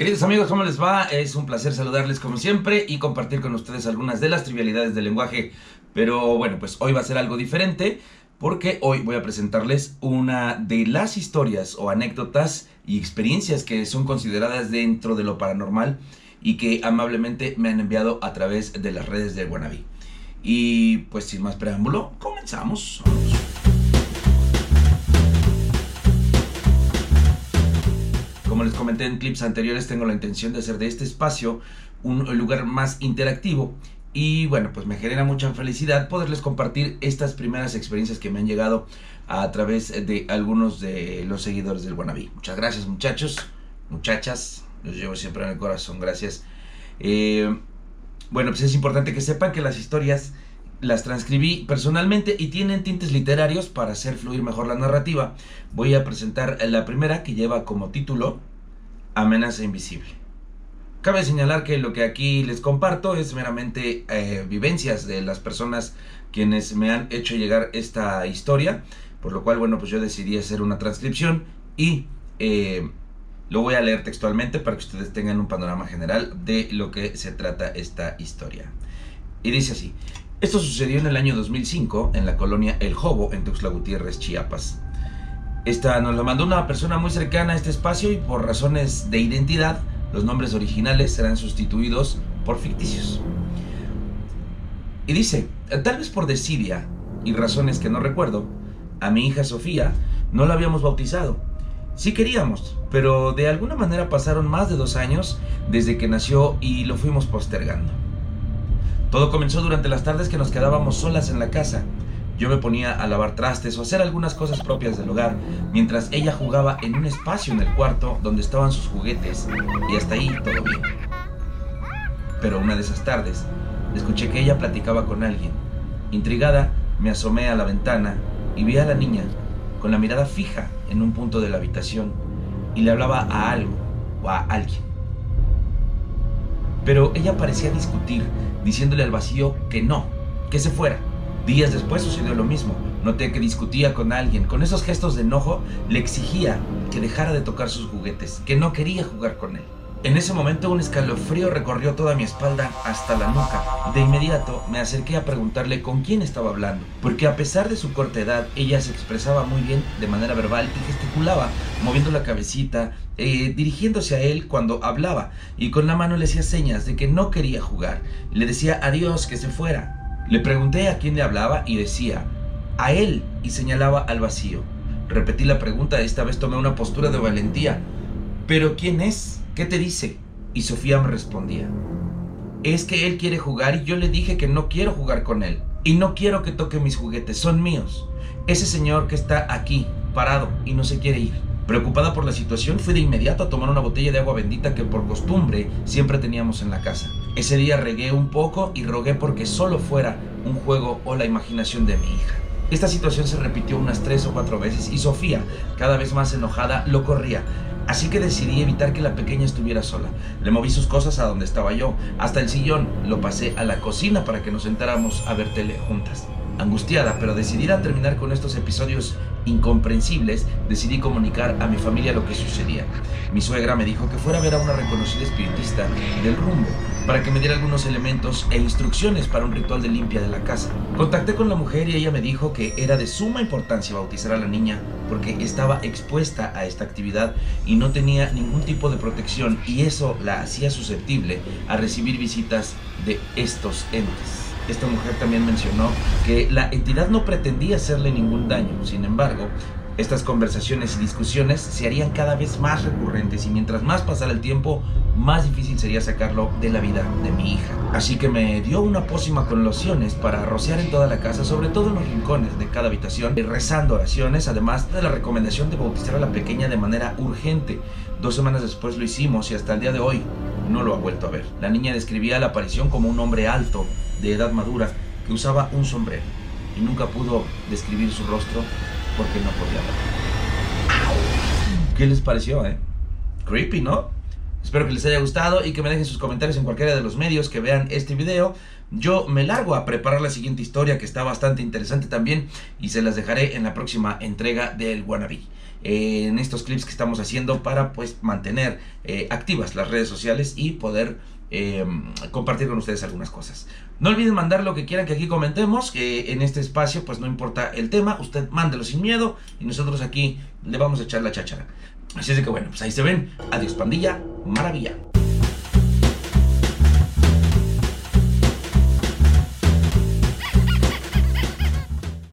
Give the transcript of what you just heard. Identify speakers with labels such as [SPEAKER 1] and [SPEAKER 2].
[SPEAKER 1] Queridos amigos, ¿cómo les va? Es un placer saludarles como siempre y compartir con ustedes algunas de las trivialidades del lenguaje. Pero bueno, pues hoy va a ser algo diferente porque hoy voy a presentarles una de las historias o anécdotas y experiencias que son consideradas dentro de lo paranormal y que amablemente me han enviado a través de las redes de Guanabí. Y pues sin más preámbulo, comenzamos. Como les comenté en clips anteriores, tengo la intención de hacer de este espacio un lugar más interactivo. Y bueno, pues me genera mucha felicidad poderles compartir estas primeras experiencias que me han llegado a través de algunos de los seguidores del Wannabe. Muchas gracias muchachos, muchachas, los llevo siempre en el corazón, gracias. Eh, bueno, pues es importante que sepan que las historias las transcribí personalmente y tienen tintes literarios para hacer fluir mejor la narrativa. Voy a presentar la primera que lleva como título Amenaza Invisible. Cabe señalar que lo que aquí les comparto es meramente eh, vivencias de las personas quienes me han hecho llegar esta historia, por lo cual, bueno, pues yo decidí hacer una transcripción y eh, lo voy a leer textualmente para que ustedes tengan un panorama general de lo que se trata esta historia. Y dice así, esto sucedió en el año 2005 en la colonia El Jobo, en Tuxtla Gutiérrez, Chiapas. Esta nos la mandó una persona muy cercana a este espacio y por razones de identidad, los nombres originales serán sustituidos por ficticios. Y dice, tal vez por desidia y razones que no recuerdo, a mi hija Sofía no la habíamos bautizado. Sí queríamos, pero de alguna manera pasaron más de dos años desde que nació y lo fuimos postergando. Todo comenzó durante las tardes que nos quedábamos solas en la casa. Yo me ponía a lavar trastes o hacer algunas cosas propias del hogar, mientras ella jugaba en un espacio en el cuarto donde estaban sus juguetes, y hasta ahí todo bien. Pero una de esas tardes, escuché que ella platicaba con alguien. Intrigada, me asomé a la ventana y vi a la niña, con la mirada fija en un punto de la habitación, y le hablaba a algo o a alguien. Pero ella parecía discutir diciéndole al vacío que no, que se fuera. Días después sucedió lo mismo. Noté que discutía con alguien. Con esos gestos de enojo le exigía que dejara de tocar sus juguetes, que no quería jugar con él. En ese momento un escalofrío recorrió toda mi espalda hasta la nuca. De inmediato me acerqué a preguntarle con quién estaba hablando, porque a pesar de su corta edad, ella se expresaba muy bien de manera verbal y gesticulaba, moviendo la cabecita, eh, dirigiéndose a él cuando hablaba, y con la mano le hacía señas de que no quería jugar. Le decía adiós, que se fuera. Le pregunté a quién le hablaba y decía, a él, y señalaba al vacío. Repetí la pregunta, esta vez tomé una postura de valentía. ¿Pero quién es? ¿Qué te dice? Y Sofía me respondía, es que él quiere jugar y yo le dije que no quiero jugar con él. Y no quiero que toque mis juguetes, son míos. Ese señor que está aquí, parado, y no se quiere ir. Preocupada por la situación, fui de inmediato a tomar una botella de agua bendita que por costumbre siempre teníamos en la casa. Ese día regué un poco y rogué porque solo fuera un juego o la imaginación de mi hija. Esta situación se repitió unas tres o cuatro veces y Sofía, cada vez más enojada, lo corría. Así que decidí evitar que la pequeña estuviera sola. Le moví sus cosas a donde estaba yo, hasta el sillón, lo pasé a la cocina para que nos sentáramos a ver tele juntas. Angustiada, pero decidida a terminar con estos episodios incomprensibles, decidí comunicar a mi familia lo que sucedía. Mi suegra me dijo que fuera a ver a una reconocida espiritista del rumbo para que me diera algunos elementos e instrucciones para un ritual de limpia de la casa. Contacté con la mujer y ella me dijo que era de suma importancia bautizar a la niña porque estaba expuesta a esta actividad y no tenía ningún tipo de protección y eso la hacía susceptible a recibir visitas de estos entes. Esta mujer también mencionó que la entidad no pretendía hacerle ningún daño, sin embargo, estas conversaciones y discusiones se harían cada vez más recurrentes y mientras más pasara el tiempo, más difícil sería sacarlo de la vida de mi hija. Así que me dio una pócima con lociones para rociar en toda la casa, sobre todo en los rincones de cada habitación, rezando oraciones, además de la recomendación de bautizar a la pequeña de manera urgente. Dos semanas después lo hicimos y hasta el día de hoy no lo ha vuelto a ver. La niña describía la aparición como un hombre alto, de edad madura, que usaba un sombrero y nunca pudo describir su rostro porque no podía hablar. ¿Qué les pareció, eh? Creepy, ¿no? Espero que les haya gustado y que me dejen sus comentarios en cualquiera de los medios que vean este video. Yo me largo a preparar la siguiente historia que está bastante interesante también y se las dejaré en la próxima entrega del Wannabe. eh, en estos clips que estamos haciendo para pues mantener eh, activas las redes sociales y poder eh, compartir con ustedes algunas cosas. No olviden mandar lo que quieran que aquí comentemos, que en este espacio pues no importa el tema, usted mándelo sin miedo y nosotros aquí le vamos a echar la cháchara. Así es que bueno, pues ahí se ven. Adiós pandilla, maravilla.